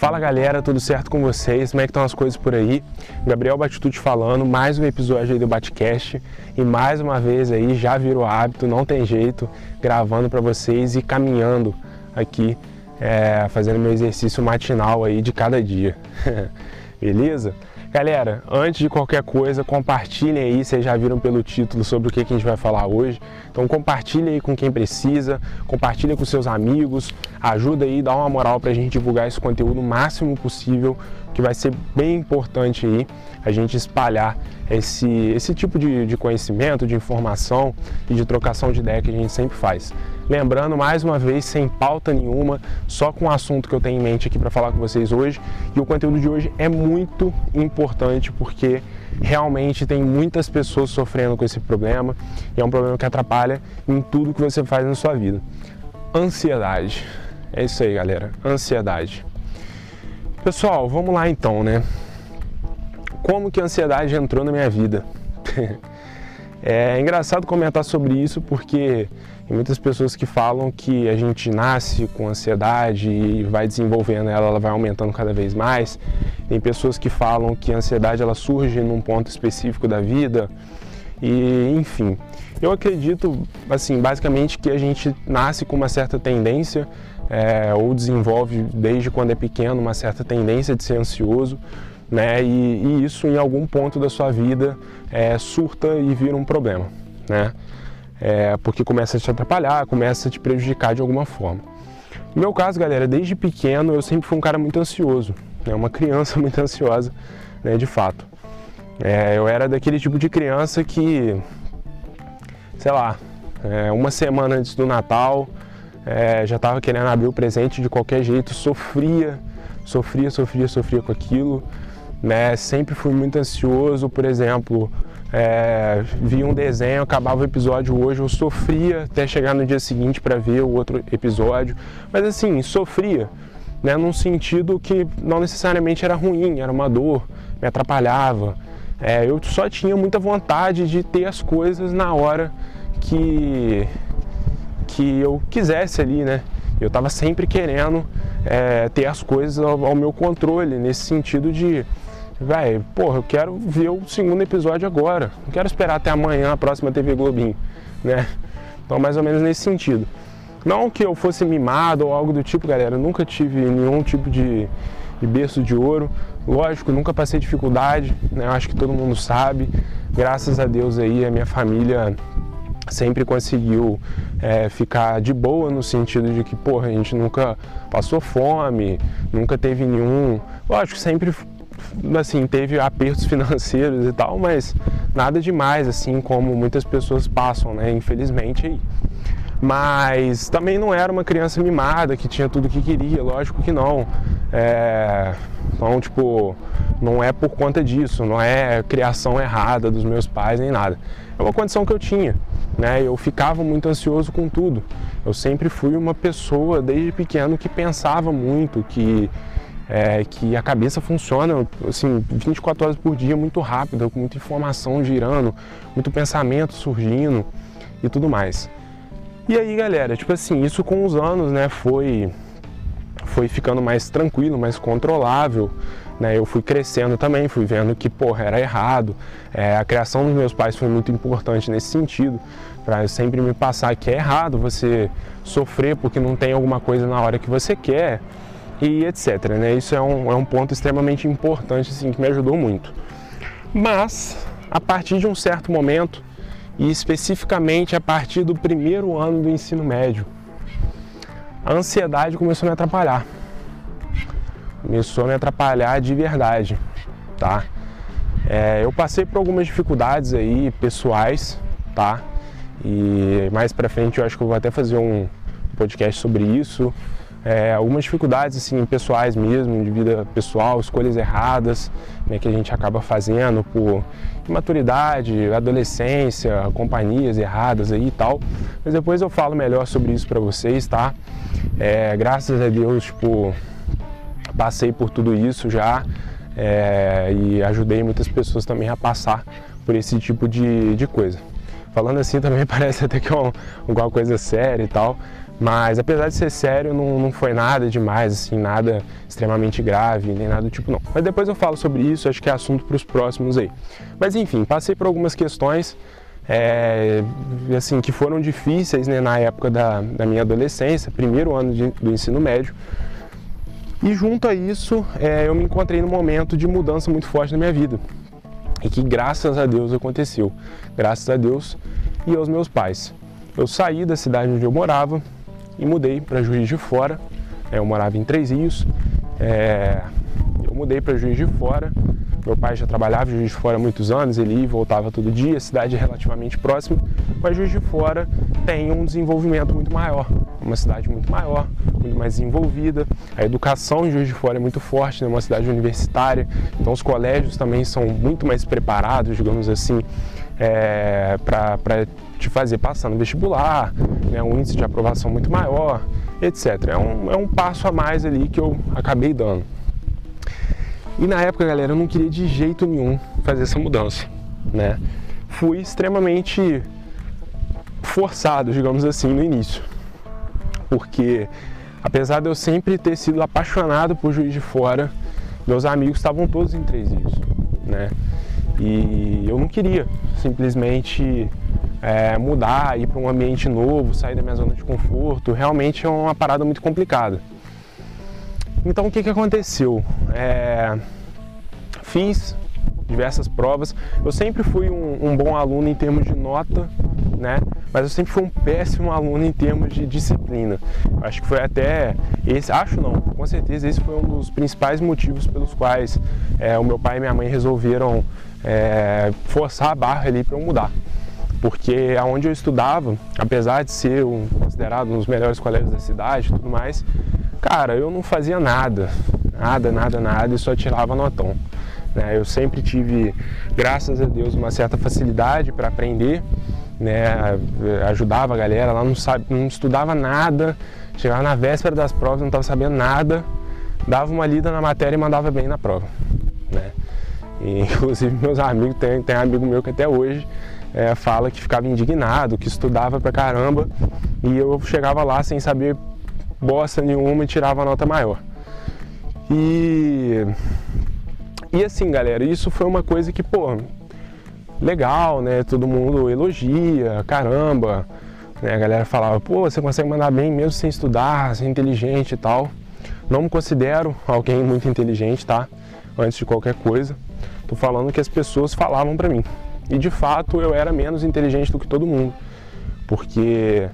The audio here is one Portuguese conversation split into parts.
Fala galera, tudo certo com vocês? Como é que estão as coisas por aí? Gabriel Batitude falando, mais um episódio aí do Batcast e mais uma vez aí já virou hábito, não tem jeito, gravando para vocês e caminhando aqui, é, fazendo meu exercício matinal aí de cada dia. Beleza? Galera, antes de qualquer coisa, compartilhem aí, vocês já viram pelo título sobre o que, que a gente vai falar hoje. Então compartilhem aí com quem precisa, compartilhem com seus amigos, ajuda aí, dá uma moral para a gente divulgar esse conteúdo o máximo possível, que vai ser bem importante aí a gente espalhar esse, esse tipo de, de conhecimento, de informação e de trocação de ideia que a gente sempre faz. Lembrando, mais uma vez, sem pauta nenhuma, só com o assunto que eu tenho em mente aqui para falar com vocês hoje. E o conteúdo de hoje é muito importante porque realmente tem muitas pessoas sofrendo com esse problema e é um problema que atrapalha em tudo que você faz na sua vida. Ansiedade. É isso aí, galera. Ansiedade. Pessoal, vamos lá então, né? Como que a ansiedade entrou na minha vida? é engraçado comentar sobre isso porque tem muitas pessoas que falam que a gente nasce com ansiedade e vai desenvolvendo ela, ela vai aumentando cada vez mais. Tem pessoas que falam que a ansiedade ela surge num ponto específico da vida e enfim. Eu acredito, assim, basicamente que a gente nasce com uma certa tendência é, ou desenvolve desde quando é pequeno uma certa tendência de ser ansioso, né? E, e isso em algum ponto da sua vida é, surta e vira um problema, né? É, porque começa a te atrapalhar, começa a te prejudicar de alguma forma. No meu caso, galera, desde pequeno eu sempre fui um cara muito ansioso, né? Uma criança muito ansiosa, né? De fato. É, eu era daquele tipo de criança que, sei lá, é, uma semana antes do Natal é, já estava querendo abrir o presente de qualquer jeito, sofria, sofria, sofria, sofria com aquilo, né? Sempre fui muito ansioso, por exemplo, é, via um desenho, acabava o episódio hoje, eu sofria até chegar no dia seguinte para ver o outro episódio, mas assim, sofria, né? Num sentido que não necessariamente era ruim, era uma dor, me atrapalhava. É, eu só tinha muita vontade de ter as coisas na hora que que eu quisesse ali, né? Eu estava sempre querendo é, ter as coisas ao, ao, meu controle, nesse sentido de, velho, porra, eu quero ver o segundo episódio agora, não quero esperar até amanhã a próxima TV Globinho, né? Então, mais ou menos nesse sentido. Não que eu fosse mimado ou algo do tipo, galera, eu nunca tive nenhum tipo de, de berço de ouro. Lógico, nunca passei dificuldade, né? Acho que todo mundo sabe. Graças a Deus aí, a minha família sempre conseguiu é, ficar de boa no sentido de que, porra, a gente nunca passou fome, nunca teve nenhum. Lógico, sempre assim, teve apertos financeiros e tal, mas nada demais, assim como muitas pessoas passam, né? Infelizmente aí. Mas também não era uma criança mimada que tinha tudo que queria, lógico que não. É... Então, tipo, não é por conta disso, não é criação errada dos meus pais nem nada. É uma condição que eu tinha né? Eu ficava muito ansioso com tudo. Eu sempre fui uma pessoa desde pequeno que pensava muito, que é, que a cabeça funciona assim 24 horas por dia muito rápido, com muita informação girando, muito pensamento surgindo e tudo mais. E aí, galera, tipo assim, isso com os anos, né, foi foi ficando mais tranquilo, mais controlável. Né, eu fui crescendo também, fui vendo que porra, era errado. É, a criação dos meus pais foi muito importante nesse sentido para sempre me passar que é errado você sofrer porque não tem alguma coisa na hora que você quer e etc. Né? Isso é um, é um ponto extremamente importante assim, que me ajudou muito. Mas, a partir de um certo momento, e especificamente a partir do primeiro ano do ensino médio, a ansiedade começou a me atrapalhar. Começou a me atrapalhar de verdade, tá? É, eu passei por algumas dificuldades aí pessoais, tá? E mais para frente eu acho que eu vou até fazer um podcast sobre isso. É, algumas dificuldades assim pessoais mesmo, de vida pessoal, escolhas erradas né, que a gente acaba fazendo por imaturidade, adolescência, companhias erradas aí e tal. Mas depois eu falo melhor sobre isso para vocês, tá? É, graças a Deus, tipo, passei por tudo isso já é, e ajudei muitas pessoas também a passar por esse tipo de, de coisa. Falando assim também parece até que é um, alguma coisa séria e tal, Mas apesar de ser sério, não, não foi nada demais, assim, nada extremamente grave, nem nada do tipo não. Mas depois eu falo sobre isso, acho que é assunto para os próximos aí. Mas enfim, passei por algumas questões é, assim, que foram difíceis né, na época da, da minha adolescência, primeiro ano de, do ensino médio. E junto a isso, é, eu me encontrei num momento de mudança muito forte na minha vida. E que graças a Deus aconteceu. Graças a Deus e aos meus pais. Eu saí da cidade onde eu morava e mudei para Juiz de Fora. É, eu morava em Três Rios. É, eu mudei para Juiz de Fora. Meu pai já trabalhava em Juiz de Fora há muitos anos, ele ia e voltava todo dia, a cidade é relativamente próxima, mas Juiz de Fora tem um desenvolvimento muito maior, uma cidade muito maior, muito mais desenvolvida. A educação em Juiz de Fora é muito forte, é né? uma cidade universitária, então os colégios também são muito mais preparados, digamos assim, é, para te fazer passar no vestibular, né? um índice de aprovação muito maior, etc. É um, é um passo a mais ali que eu acabei dando. E na época, galera, eu não queria de jeito nenhum fazer essa mudança, né? Fui extremamente forçado, digamos assim, no início. Porque apesar de eu sempre ter sido apaixonado por Juiz de Fora, meus amigos estavam todos em Três Rios, né? E eu não queria simplesmente é, mudar, ir para um ambiente novo, sair da minha zona de conforto. Realmente é uma parada muito complicada. Então o que, que aconteceu? É, fiz diversas provas. Eu sempre fui um, um, bom aluno em termos de nota, né? Mas eu sempre fui um péssimo aluno em termos de disciplina. Acho que foi até esse, acho não, com certeza esse foi um dos principais motivos pelos quais é, o meu pai e minha mãe resolveram é, forçar a barra ali para eu mudar. Porque aonde eu estudava, apesar de ser um, considerado um dos melhores colégios da cidade e tudo mais, Cara, eu não fazia nada, nada, nada, nada e só tirava notão. Né? Eu sempre tive, graças a Deus, uma certa facilidade para aprender, né? ajudava a galera lá, não, sabe, não estudava nada, chegava na véspera das provas, não estava sabendo nada, dava uma lida na matéria e mandava bem na prova. Né? E, inclusive meus amigos, tem, tem amigo meu que até hoje é, fala que ficava indignado, que estudava pra caramba e eu chegava lá sem saber bosta nenhuma e tirava a nota maior. E, e assim, galera, isso foi uma coisa que, pô, legal, né? Todo mundo elogia, caramba. Né? A galera falava, pô, você consegue mandar bem mesmo sem estudar, sem inteligente e tal. Não me considero alguém muito inteligente, tá? Antes de qualquer coisa. Tô falando que as pessoas falavam para mim. E de fato eu era menos inteligente do que todo mundo. Porque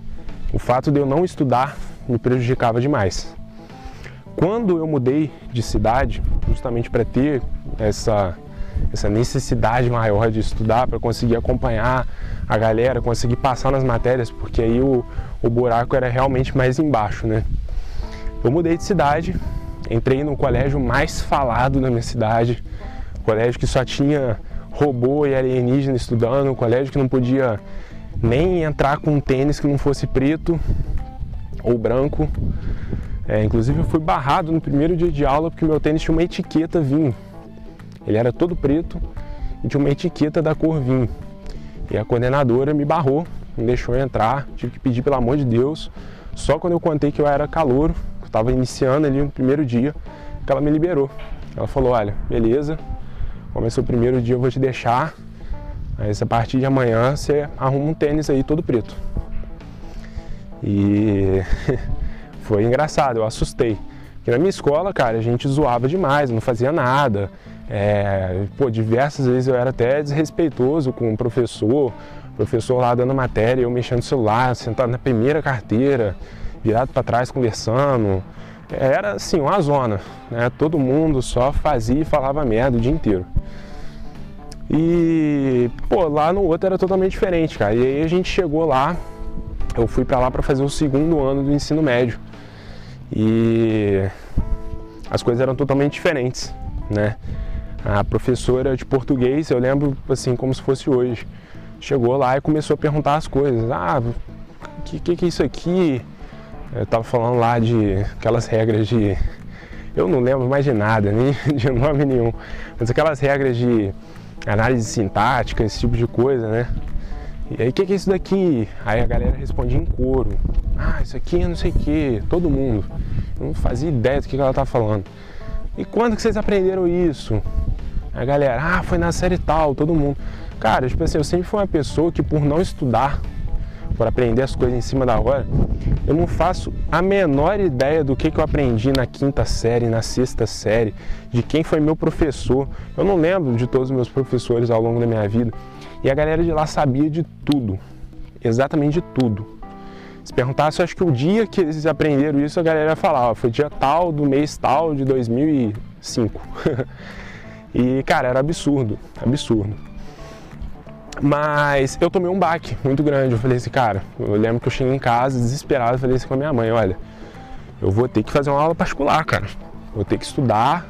o fato de eu não estudar me prejudicava demais. Quando eu mudei de cidade, justamente para ter essa, essa necessidade maior de estudar, para conseguir acompanhar a galera, conseguir passar nas matérias, porque aí o, o buraco era realmente mais embaixo, né? Eu mudei de cidade, entrei no colégio mais falado da minha cidade, colégio que só tinha robô e alienígena estudando, um colégio que não podia nem entrar com um tênis que não fosse preto, ou branco. É, inclusive eu fui barrado no primeiro dia de aula porque meu tênis tinha uma etiqueta vinho. Ele era todo preto e tinha uma etiqueta da cor vinho. E a coordenadora me barrou, não deixou entrar, tive que pedir pelo amor de Deus. Só quando eu contei que eu era calouro, que eu estava iniciando ali no primeiro dia, que ela me liberou. Ela falou, olha, beleza, começou o primeiro dia, eu vou te deixar, a partir de amanhã você arruma um tênis aí todo preto. E foi engraçado, eu assustei. Porque na minha escola, cara, a gente zoava demais, não fazia nada. É, pô, diversas vezes eu era até desrespeitoso com o professor, o professor lá dando matéria, eu mexendo no celular, sentado na primeira carteira, virado para trás conversando. Era assim, uma zona, né? Todo mundo só fazia e falava merda o dia inteiro. E, pô, lá no outro era totalmente diferente, cara. E aí a gente chegou lá, eu fui para lá para fazer o segundo ano do ensino médio e as coisas eram totalmente diferentes, né? A professora de português, eu lembro assim como se fosse hoje, chegou lá e começou a perguntar as coisas. Ah, o que, que, que é isso aqui? Eu tava falando lá de aquelas regras de. Eu não lembro mais de nada, nem de nome nenhum, mas aquelas regras de análise sintática, esse tipo de coisa, né? E aí, o que, que é isso daqui? Aí a galera respondia em coro. Ah, isso aqui é não sei o que, todo mundo. Eu não fazia ideia do que ela tá falando. E quando que vocês aprenderam isso? A galera, ah, foi na série tal, todo mundo. Cara, tipo assim, eu sempre fui uma pessoa que por não estudar, por aprender as coisas em cima da hora, eu não faço a menor ideia do que, que eu aprendi na quinta série, na sexta série, de quem foi meu professor. Eu não lembro de todos os meus professores ao longo da minha vida. E a galera de lá sabia de tudo, exatamente de tudo. Se perguntasse, eu acho que o dia que eles aprenderam isso, a galera ia falar, ó, foi dia tal, do mês tal, de 2005. e, cara, era absurdo, absurdo. Mas eu tomei um baque muito grande. Eu falei assim, cara, eu lembro que eu cheguei em casa desesperado, falei assim com a minha mãe, olha, eu vou ter que fazer uma aula particular, cara. Vou ter que estudar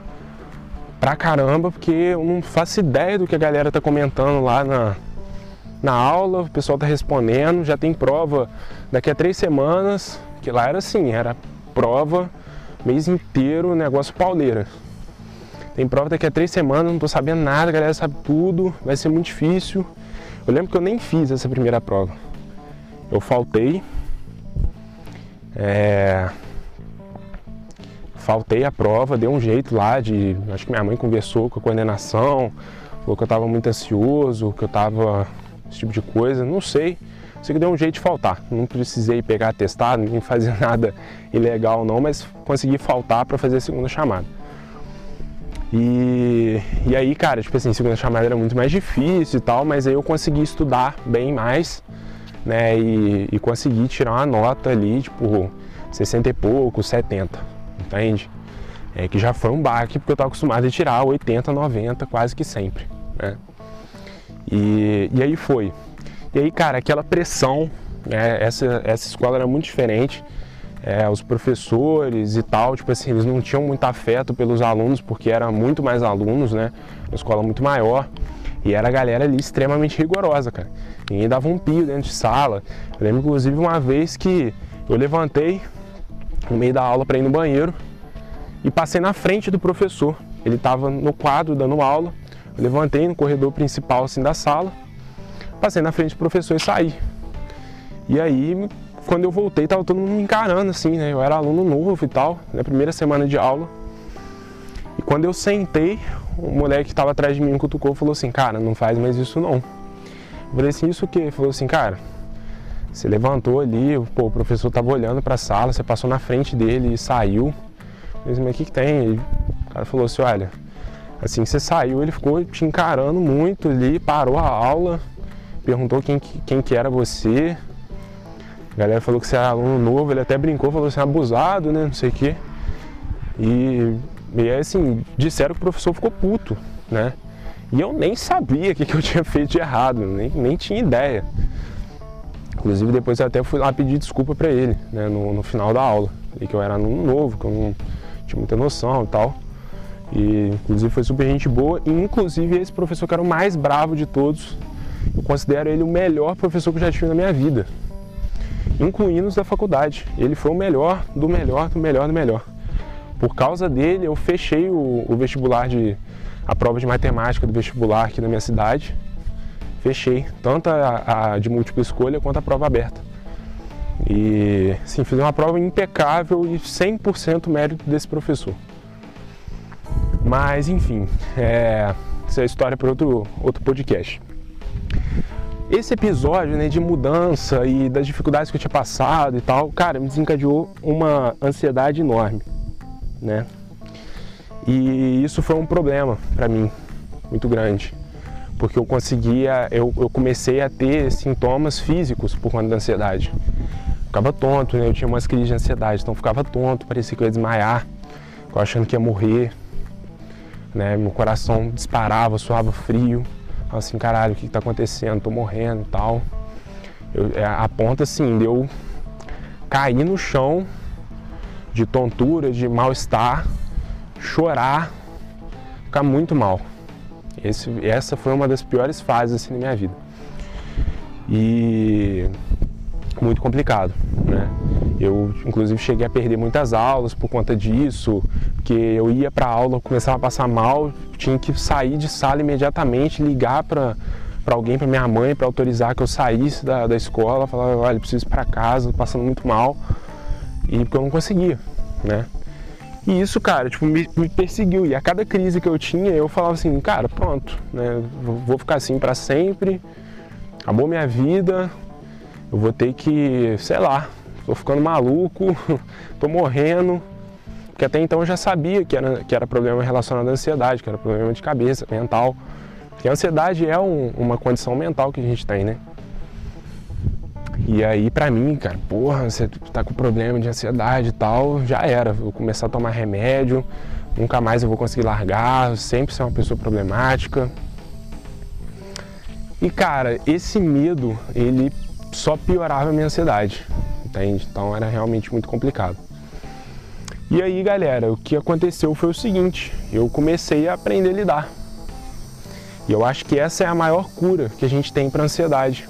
pra caramba, porque eu não faço ideia do que a galera tá comentando lá na, na aula, o pessoal tá respondendo, já tem prova daqui a três semanas, que lá era assim, era prova mês inteiro, negócio pauleira. Tem prova daqui a três semanas, não tô sabendo nada, a galera sabe tudo, vai ser muito difícil. Eu lembro que eu nem fiz essa primeira prova. Eu faltei. É... Faltei a prova, dei um jeito lá de. Acho que minha mãe conversou com a coordenação, falou que eu estava muito ansioso, que eu estava. esse tipo de coisa, não sei. Sei que deu um jeito de faltar. Não precisei pegar atestado, nem fazer nada ilegal não, mas consegui faltar para fazer a segunda chamada. E, e aí, cara, tipo assim, segunda chamada era muito mais difícil e tal, mas aí eu consegui estudar bem mais, né? E, e consegui tirar uma nota ali, tipo, 60 e pouco, 70, entende? É que já foi um baque, porque eu estava acostumado a tirar 80, 90, quase que sempre, né? E, e aí foi. E aí, cara, aquela pressão, né? Essa, essa escola era muito diferente é, os professores e tal, tipo assim, eles não tinham muito afeto pelos alunos, porque era muito mais alunos, né? Uma escola muito maior. E era a galera ali extremamente rigorosa, cara. Ninguém dava um pio dentro de sala. Eu lembro, inclusive, uma vez que eu levantei no meio da aula para ir no banheiro e passei na frente do professor. Ele estava no quadro dando aula. Eu levantei no corredor principal assim da sala, passei na frente do professor e saí. E aí quando eu voltei, tava todo mundo me encarando assim, né? Eu era aluno novo e tal, na primeira semana de aula. E quando eu sentei, o moleque que tava atrás de mim me cutucou e falou assim, cara, não faz mais isso não. Eu falei assim, isso o quê? Ele falou assim, cara, você levantou ali, pô, o professor tava olhando para a sala, você passou na frente dele e saiu. Eu falei assim, mas o que, que tem? E o cara falou assim, olha, assim que você saiu, ele ficou te encarando muito ali, parou a aula, perguntou quem, quem que era você, a galera falou que você é aluno novo, ele até brincou, falou assim, abusado, né? Não sei o quê. E, e assim, disseram que o professor ficou puto, né? E eu nem sabia o que, que eu tinha feito de errado, nem, nem tinha ideia. Inclusive depois eu até fui lá pedir desculpa para ele, né, no, no, final da aula. E que eu era aluno novo, que eu não tinha muita noção e tal. E inclusive foi super gente boa. E inclusive esse professor que era o mais bravo de todos, eu considero ele o melhor professor que eu já tive na minha vida incluindo os da faculdade. Ele foi o melhor do melhor do melhor do melhor. Por causa dele, eu fechei o, o vestibular de a prova de matemática do vestibular aqui na minha cidade. Fechei, tanto a, a de múltipla escolha quanto a prova aberta. E sim, fiz uma prova impecável e 100% mérito desse professor. Mas enfim, é, essa é a história para outro, outro podcast. Esse episódio né, de mudança e das dificuldades que eu tinha passado e tal, cara, me desencadeou uma ansiedade enorme, né? E isso foi um problema para mim, muito grande, porque eu conseguia, eu, eu, comecei a ter sintomas físicos por conta da ansiedade. Ficava tonto, né? Eu tinha umas crises de ansiedade, então ficava tonto, parecia que eu ia desmaiar, eu achando que ia morrer, né? Meu coração disparava, suava frio assim, caralho, o que, está acontecendo? Tô morrendo e tal. Eu, é, a ponta assim, deu cair no chão de tontura, de mal-estar, chorar, ficar muito mal. Esse, essa foi uma das piores fases assim, da minha vida. E muito complicado, né? Eu, inclusive, cheguei a perder muitas aulas por conta disso, porque eu ia para aula, começava a passar mal, tinha que sair de sala imediatamente, ligar para para alguém, para minha mãe, para autorizar que eu saísse da, da escola, falava, olha, preciso ir para casa, passando muito mal, e porque eu não conseguia, né? E isso, cara, tipo, me, me, perseguiu. E a cada crise que eu tinha, eu falava assim, cara, pronto, né? Vou ficar assim para sempre, acabou minha vida, eu vou ter que, sei lá, tô ficando maluco, tô morrendo. Porque até então eu já sabia que era, que era problema relacionado à ansiedade, que era problema de cabeça, mental. Porque a ansiedade é um, uma condição mental que a gente tem, né? E aí, pra mim, cara, porra, você tá com problema de ansiedade e tal, já era. Vou começar a tomar remédio, nunca mais eu vou conseguir largar, sempre ser uma pessoa problemática. E, cara, esse medo, ele só piorava a minha ansiedade, entende? Então era realmente muito complicado. E aí, galera, o que aconteceu foi o seguinte: eu comecei a aprender a lidar. E eu acho que essa é a maior cura que a gente tem para ansiedade.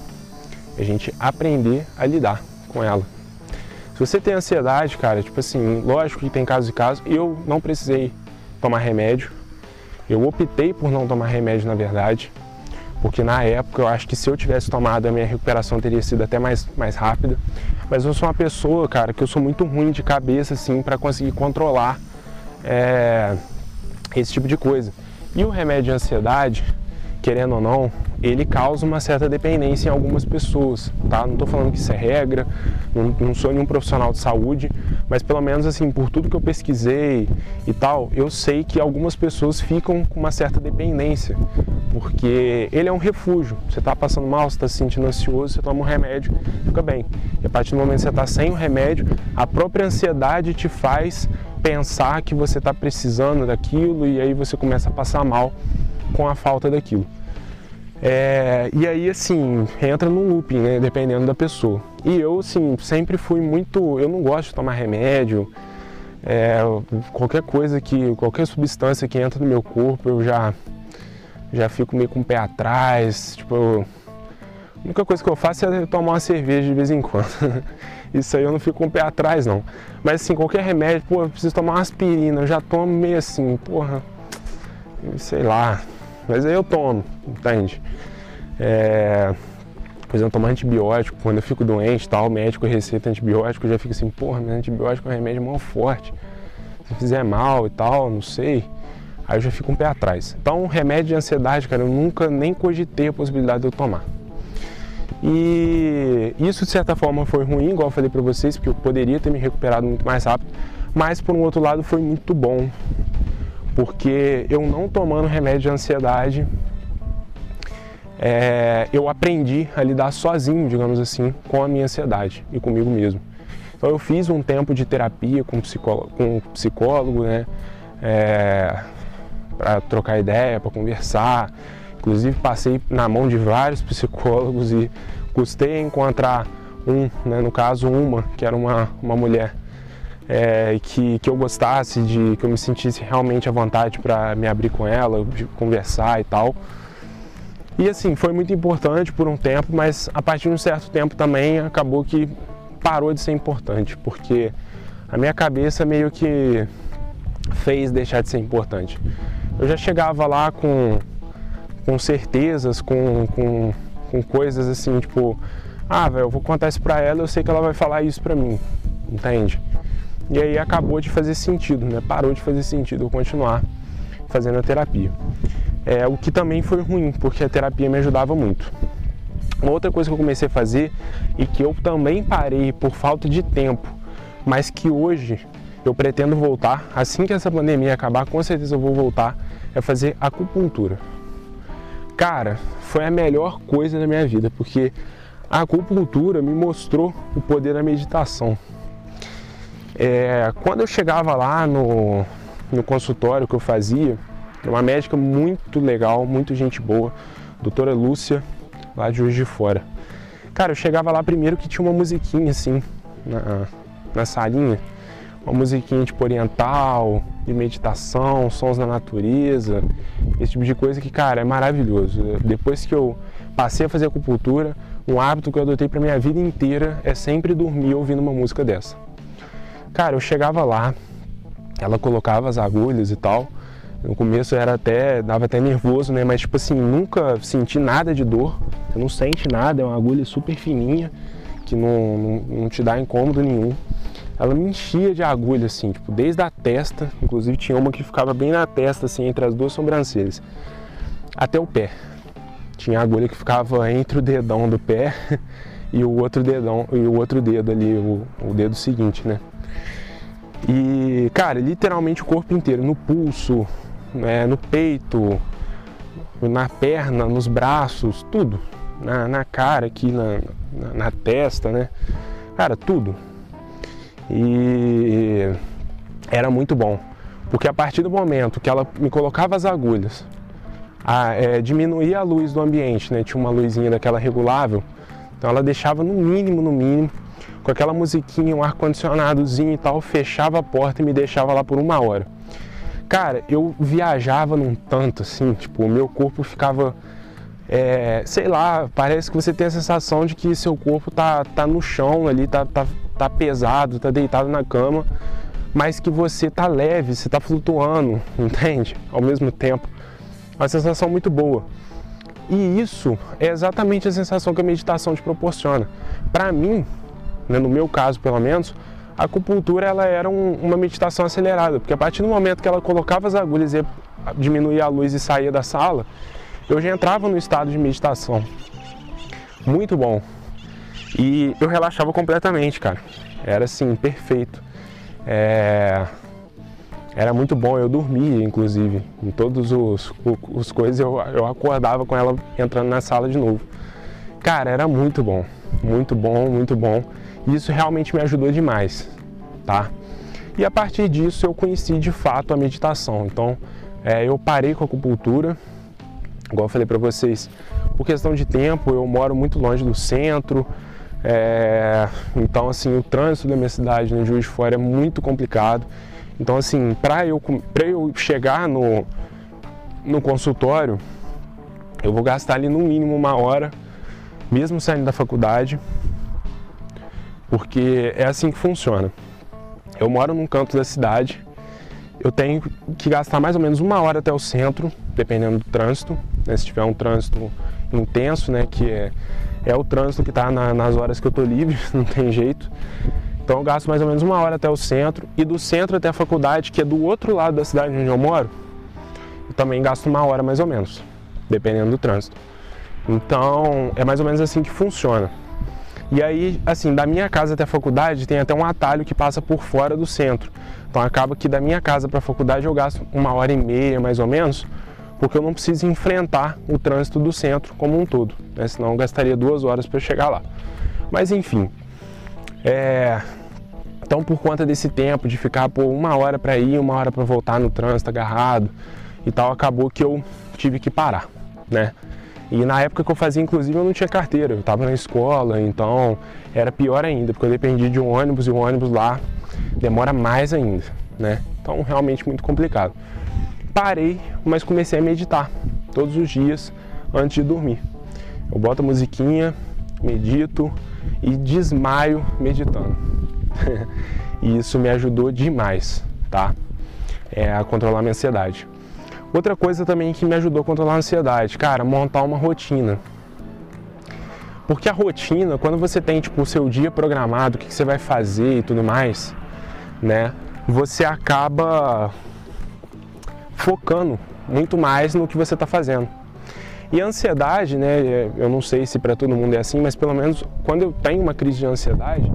A gente aprender a lidar com ela. Se você tem ansiedade, cara, tipo assim, lógico que tem casos e casos, eu não precisei tomar remédio. Eu optei por não tomar remédio, na verdade, porque na época eu acho que se eu tivesse tomado a minha recuperação teria sido até mais, mais rápida. Mas eu sou uma pessoa, cara, que eu sou muito ruim de cabeça, assim, para conseguir controlar é, esse tipo de coisa. E o remédio de ansiedade, querendo ou não, ele causa uma certa dependência em algumas pessoas, tá? Não estou falando que isso é regra, não, não, sou nenhum profissional de saúde, mas pelo menos assim, por tudo que eu pesquisei e tal, eu sei que algumas pessoas ficam com uma certa dependência, porque ele é um refúgio. Você está passando mal, você está se sentindo ansioso, você toma um remédio, fica bem. E a partir do momento que você está sem o remédio, a própria ansiedade te faz pensar que você está precisando daquilo e aí você começa a passar mal com a falta daquilo. É, e aí, assim, entra num looping, né, dependendo da pessoa. E eu, assim, sempre fui muito. Eu não gosto de tomar remédio. É, qualquer coisa que. qualquer substância que entra no meu corpo, eu já. já fico meio com o pé atrás. Tipo, a única coisa que eu faço é tomar uma cerveja de vez em quando. Isso aí eu não fico com o pé atrás, não. Mas, assim, qualquer remédio, pô, eu preciso tomar uma aspirina, eu já tomo meio assim, porra. Sei lá, mas aí eu tomo, entende? É, por exemplo, tomar antibiótico, quando eu fico doente tal, o médico receita antibiótico, eu já fico assim, porra, meu antibiótico é um remédio mal forte. Se fizer mal e tal, não sei. Aí eu já fico um pé atrás. Então, remédio de ansiedade, cara, eu nunca nem cogitei a possibilidade de eu tomar. E isso de certa forma foi ruim, igual eu falei para vocês, porque eu poderia ter me recuperado muito mais rápido, mas por um outro lado foi muito bom, porque eu não tomando remédio de ansiedade, é, eu aprendi a lidar sozinho, digamos assim, com a minha ansiedade e comigo mesmo. Então eu fiz um tempo de terapia com psicólogo, com psicólogo né, é, para trocar ideia, para conversar. Inclusive passei na mão de vários psicólogos e custei encontrar um, né, no caso uma, que era uma, uma mulher é, que, que eu gostasse, de que eu me sentisse realmente à vontade para me abrir com ela, conversar e tal. E assim, foi muito importante por um tempo, mas a partir de um certo tempo também acabou que parou de ser importante, porque a minha cabeça meio que fez deixar de ser importante. Eu já chegava lá com, com certezas, com, com, com coisas assim, tipo, ah, velho, eu vou contar isso pra ela, eu sei que ela vai falar isso pra mim, entende? E aí acabou de fazer sentido, né? Parou de fazer sentido eu continuar fazendo a terapia. É, o que também foi ruim, porque a terapia me ajudava muito. Uma outra coisa que eu comecei a fazer e que eu também parei por falta de tempo, mas que hoje eu pretendo voltar, assim que essa pandemia acabar, com certeza eu vou voltar, é fazer acupuntura. Cara, foi a melhor coisa da minha vida, porque a acupuntura me mostrou o poder da meditação. É, quando eu chegava lá no, no consultório que eu fazia, uma médica muito legal, muito gente boa, doutora Lúcia, lá de Juiz de Fora. Cara, eu chegava lá primeiro que tinha uma musiquinha assim, na, na salinha, uma musiquinha tipo oriental, de meditação, sons da natureza, esse tipo de coisa que, cara, é maravilhoso. Depois que eu passei a fazer acupuntura, um hábito que eu adotei para minha vida inteira é sempre dormir ouvindo uma música dessa. Cara, eu chegava lá, ela colocava as agulhas e tal No começo era até, dava até nervoso, né? Mas tipo assim, nunca senti nada de dor. Você não sente nada, é uma agulha super fininha que não, não, não te dá incômodo nenhum. Ela me enchia de agulha, assim, tipo, desde a testa, inclusive tinha uma que ficava bem na testa, assim, entre as duas sobrancelhas, até o pé. Tinha agulha que ficava entre o dedão do pé e o outro dedão e o outro dedo ali, o, o dedo seguinte, né? E, cara, literalmente o corpo inteiro, no pulso, né, no peito, na perna, nos braços, tudo. Na, na cara aqui, na, na, na testa, né? Cara, tudo. E era muito bom, porque a partir do momento que ela me colocava as agulhas, a, é, diminuía a luz do ambiente, né? Tinha uma luzinha daquela regulável, então ela deixava no mínimo, no mínimo, com aquela musiquinha, um ar-condicionadozinho e tal, fechava a porta e me deixava lá por uma hora. Cara, eu viajava num tanto assim, tipo, o meu corpo ficava. É, sei lá, parece que você tem a sensação de que seu corpo tá, tá no chão ali, tá, tá, tá pesado, tá deitado na cama, mas que você tá leve, você tá flutuando, entende? Ao mesmo tempo. Uma sensação muito boa. E isso é exatamente a sensação que a meditação te proporciona. Para mim, né, no meu caso pelo menos, a acupuntura ela era um, uma meditação acelerada, porque a partir do momento que ela colocava as agulhas e diminuía a luz e saía da sala, eu já entrava no estado de meditação. Muito bom. E eu relaxava completamente, cara. Era assim, perfeito. É... Era muito bom, eu dormia, inclusive. Em todos os, os coisas eu, eu acordava com ela entrando na sala de novo. Cara, era muito bom. Muito bom, muito bom. E isso realmente me ajudou demais, tá? E a partir disso eu conheci de fato a meditação. Então é, eu parei com a acupuntura, igual eu falei para vocês, por questão de tempo, eu moro muito longe do centro, é, então assim o trânsito da minha cidade, no né, Juiz de Fora, é muito complicado. Então assim, para eu, eu chegar no, no consultório, eu vou gastar ali no mínimo uma hora, mesmo saindo da faculdade, porque é assim que funciona. Eu moro num canto da cidade, eu tenho que gastar mais ou menos uma hora até o centro, dependendo do trânsito. Né? Se tiver um trânsito intenso, né, que é, é o trânsito que está na, nas horas que eu estou livre, não tem jeito. Então eu gasto mais ou menos uma hora até o centro e do centro até a faculdade, que é do outro lado da cidade onde eu moro, eu também gasto uma hora mais ou menos, dependendo do trânsito. Então é mais ou menos assim que funciona. E aí, assim, da minha casa até a faculdade tem até um atalho que passa por fora do centro. Então acaba que da minha casa para a faculdade eu gasto uma hora e meia mais ou menos, porque eu não preciso enfrentar o trânsito do centro como um todo, né? senão eu gastaria duas horas para chegar lá. Mas enfim, é... então por conta desse tempo de ficar por uma hora para ir, uma hora para voltar no trânsito agarrado e tal, acabou que eu tive que parar, né? E na época que eu fazia, inclusive, eu não tinha carteira, eu estava na escola, então era pior ainda, porque eu dependia de um ônibus e o ônibus lá demora mais ainda, né? Então, realmente muito complicado. Parei, mas comecei a meditar todos os dias antes de dormir. Eu boto a musiquinha, medito e desmaio meditando. e isso me ajudou demais, tá? É, a controlar a minha ansiedade. Outra coisa também que me ajudou a controlar a ansiedade, cara, montar uma rotina. Porque a rotina, quando você tem tipo o seu dia programado, o que, você vai fazer e tudo mais, né? Você acaba focando muito mais no que você está fazendo. E a ansiedade, né? Eu não sei se para todo mundo é assim, mas pelo menos quando eu tenho uma crise de ansiedade,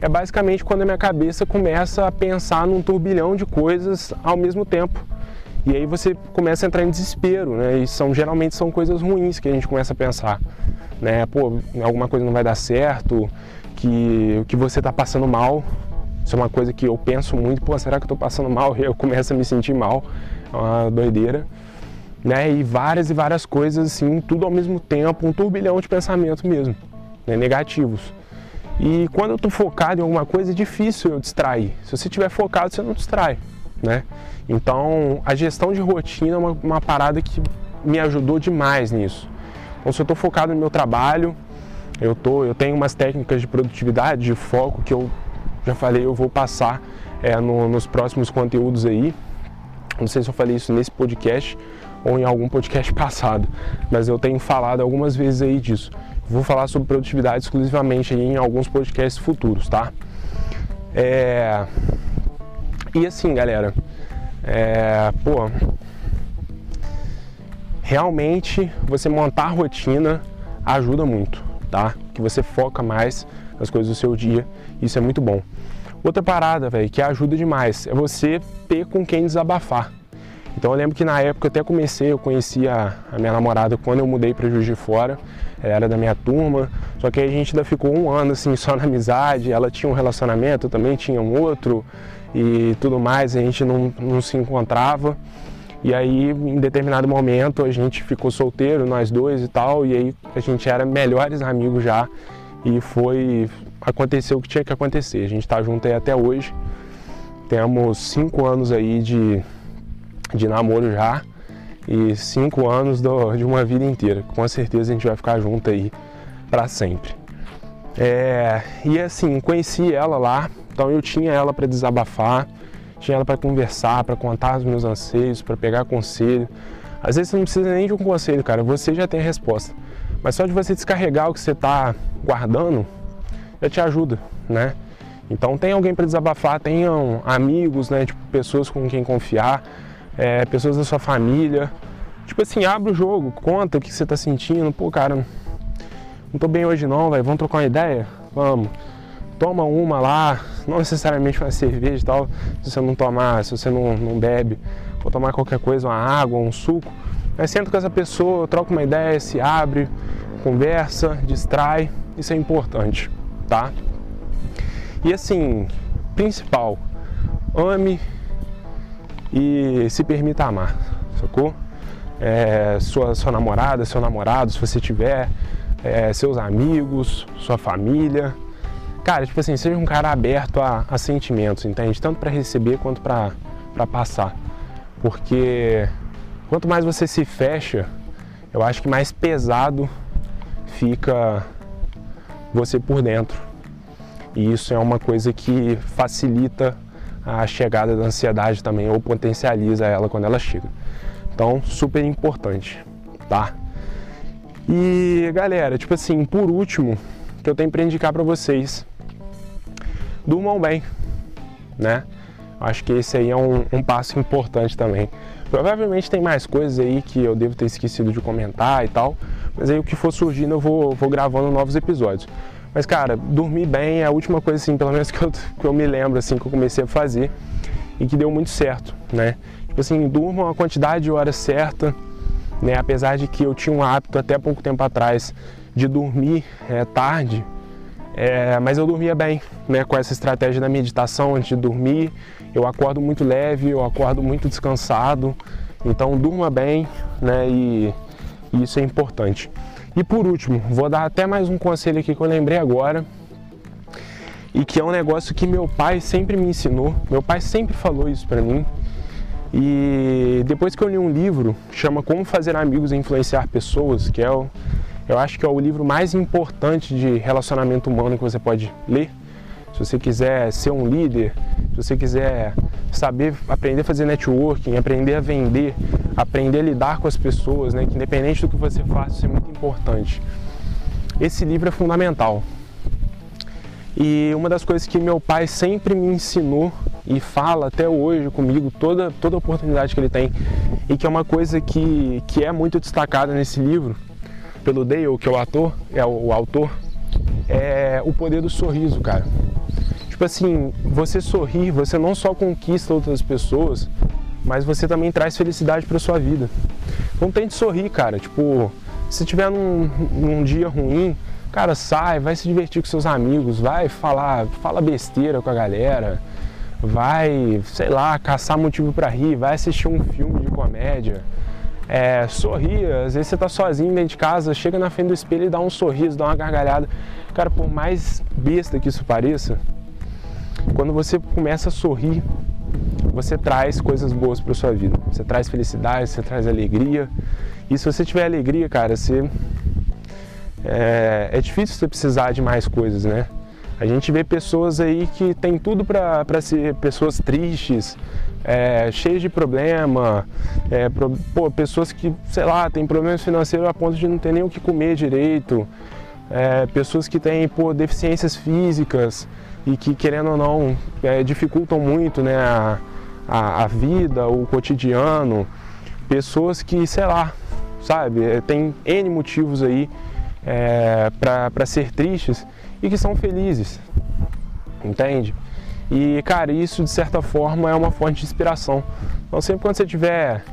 é basicamente quando a minha cabeça começa a pensar num turbilhão de coisas ao mesmo tempo e aí você começa a entrar em desespero, né? E são geralmente são coisas ruins que a gente começa a pensar, né? Pô, alguma coisa não vai dar certo, que o que você está passando mal. Isso é uma coisa que eu penso muito, pô, será que eu estou passando mal? E eu começo a me sentir mal, é uma doideira. Né? E várias e várias coisas assim, tudo ao mesmo tempo, um turbilhão de pensamentos mesmo, né? negativos. E quando eu estou focado em alguma coisa, é difícil eu distrair. Se você estiver focado, você não distrai, né? Então, a gestão de rotina é uma, uma parada que me ajudou demais nisso. Então, se eu estou focado no meu trabalho, eu, tô, eu tenho umas técnicas de produtividade, de foco, que eu já falei, eu vou passar é, no, nos próximos conteúdos aí. Não sei se eu falei isso nesse podcast ou em algum podcast passado, mas eu tenho falado algumas vezes aí disso. Vou falar sobre produtividade exclusivamente aí em alguns podcasts futuros, tá? É... E assim, galera, é... pô, realmente você montar a rotina ajuda muito, tá? Que você foca mais nas coisas do seu dia, isso é muito bom. Outra parada, velho, que ajuda demais é você ter com quem desabafar. Então eu lembro que na época eu até comecei, eu conhecia a minha namorada quando eu mudei para Juiz de Fora, ela era da minha turma, só que a gente ainda ficou um ano assim só na amizade, ela tinha um relacionamento, eu também tinha um outro e tudo mais, a gente não, não se encontrava. E aí, em determinado momento, a gente ficou solteiro, nós dois e tal, e aí a gente era melhores amigos já. E foi aconteceu o que tinha que acontecer. A gente está junto aí até hoje. Temos cinco anos aí de, de namoro já e cinco anos do, de uma vida inteira. Com certeza a gente vai ficar junto aí para sempre. É, e assim, conheci ela lá, então eu tinha ela para desabafar, tinha ela para conversar, para contar os meus anseios, para pegar conselho. Às vezes você não precisa nem de um conselho, cara, você já tem a resposta. Mas só de você descarregar o que você está guardando, já te ajuda, né? Então tem alguém para desabafar, tenham amigos, né? Tipo, pessoas com quem confiar, é, pessoas da sua família. Tipo assim, abre o jogo, conta o que você está sentindo. Pô, cara, não tô bem hoje não, velho. Vamos trocar uma ideia? Vamos. Toma uma lá, não necessariamente uma cerveja e tal, se você não tomar, se você não, não bebe, ou tomar qualquer coisa, uma água, um suco. Mas senta com essa pessoa, troca uma ideia, se abre, conversa, distrai, isso é importante tá? E assim, principal, ame e se permita amar, sacou? É, sua, sua namorada, seu namorado, se você tiver, é, seus amigos, sua família. Cara, tipo assim, seja um cara aberto a, a sentimentos, entende? Tanto para receber quanto para passar. Porque quanto mais você se fecha, eu acho que mais pesado fica você por dentro. E isso é uma coisa que facilita a chegada da ansiedade também, ou potencializa ela quando ela chega. Então, super importante, tá? E galera, tipo assim, por último, que eu tenho para indicar para vocês, durmam bem, né? Acho que esse aí é um, um, passo importante também. Provavelmente tem mais coisas aí que eu devo ter esquecido de comentar e tal, mas aí o que for surgindo eu vou, vou gravando novos episódios. Mas, cara, dormir bem é a última coisa, assim, pelo menos que eu, que eu me lembro, assim, que eu comecei a fazer e que deu muito certo, né? Tipo assim, durmam a quantidade de horas certa, né? Apesar de que eu tinha um hábito até pouco tempo atrás de dormir é, tarde, é, mas eu dormia bem, né? Com essa estratégia da meditação antes de dormir, eu acordo muito leve, eu acordo muito descansado, então durma bem, né? E, e isso é importante. E por último, vou dar até mais um conselho aqui que eu lembrei agora e que é um negócio que meu pai sempre me ensinou. Meu pai sempre falou isso para mim. E depois que eu li um livro, chama Como Fazer Amigos e Influenciar Pessoas, que é o, eu acho que é o livro mais importante de relacionamento humano que você pode ler. Se você quiser ser um líder, se você quiser saber aprender a fazer networking, aprender a vender, aprender a lidar com as pessoas, né? Que independente do que você faça, isso é muito importante. Esse livro é fundamental. E uma das coisas que meu pai sempre me ensinou e fala até hoje comigo, toda, toda oportunidade que ele tem, e que é uma coisa que, que é muito destacada nesse livro, pelo Dale, que é o ator, é o, o autor, é o poder do sorriso, cara. Tipo assim, você sorrir, você não só conquista outras pessoas, mas você também traz felicidade para sua vida. Então tente sorrir, cara. Tipo, se tiver num, num dia ruim, cara, sai, vai se divertir com seus amigos, vai falar, fala besteira com a galera, vai, sei lá, caçar motivo para rir, vai assistir um filme de comédia. É, sorria, às vezes você tá sozinho dentro de casa, chega na frente do espelho e dá um sorriso, dá uma gargalhada. Cara, por mais besta que isso pareça, quando você começa a sorrir, você traz coisas boas para sua vida. Você traz felicidade, você traz alegria. E se você tiver alegria, cara, você é, é difícil você precisar de mais coisas, né? A gente vê pessoas aí que tem tudo para ser pessoas tristes, é, cheias de problema, é, pro, pô, pessoas que, sei lá, têm problemas financeiros a ponto de não ter nem o que comer direito, é, pessoas que têm pô, deficiências físicas e que, querendo ou não, é, dificultam muito né, a, a, a, vida, o cotidiano, pessoas que, sei lá, sabe, tem N motivos aí é, para ser tristes e que são felizes, entende? E, cara, isso de certa forma é uma fonte de inspiração. Então, sempre quando você estiver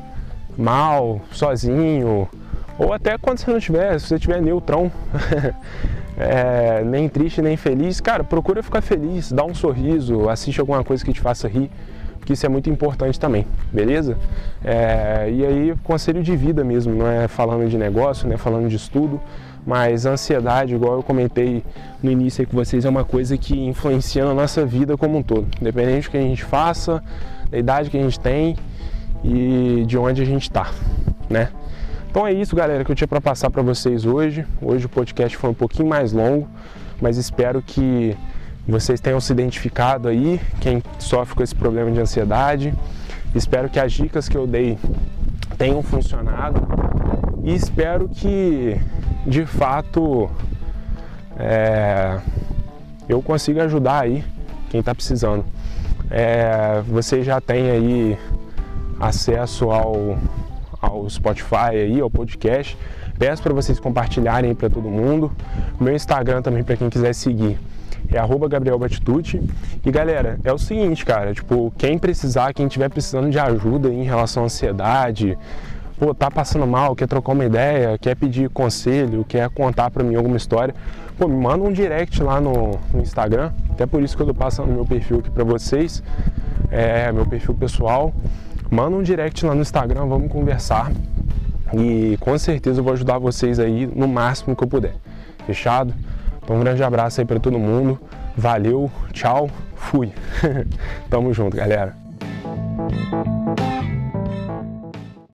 mal, sozinho, ou até quando você não estiver, se você estiver neutrão, é, nem triste nem feliz, cara, procura ficar feliz, dá um sorriso, assiste alguma coisa que te faça rir, porque isso é muito importante também, beleza? É, e aí, conselho de vida mesmo, não é falando de negócio, não é falando de estudo, mas a ansiedade, igual eu comentei no início aí com vocês, é uma coisa que influencia na nossa vida como um todo. Independente do que a gente faça, da idade que a gente tem e de onde a gente está, né? Então é isso, galera, que eu tinha para passar para vocês hoje. Hoje o podcast foi um pouquinho mais longo, mas espero que vocês tenham se identificado aí, quem sofre com esse problema de ansiedade. Espero que as dicas que eu dei tenham funcionado e espero que de fato é, eu consigo ajudar aí quem está precisando. É, você já tem aí acesso ao, ao Spotify aí, ao podcast. Peço para vocês compartilharem para todo mundo. Meu Instagram também para quem quiser seguir é arroba Gabriel. E galera, é o seguinte, cara, tipo, quem precisar, quem tiver precisando de ajuda em relação à ansiedade, pô, tá passando mal, quer trocar uma ideia, quer pedir conselho, quer contar para mim alguma história, pô, me manda um direct lá no, no, Instagram, até por isso que eu tô passando meu perfil aqui para vocês, é meu perfil pessoal. Manda um direct lá no Instagram, vamos conversar. E com certeza eu vou ajudar vocês aí no máximo que eu puder. Fechado? Então um grande abraço aí para todo mundo. Valeu, tchau, fui. Tamo junto, galera.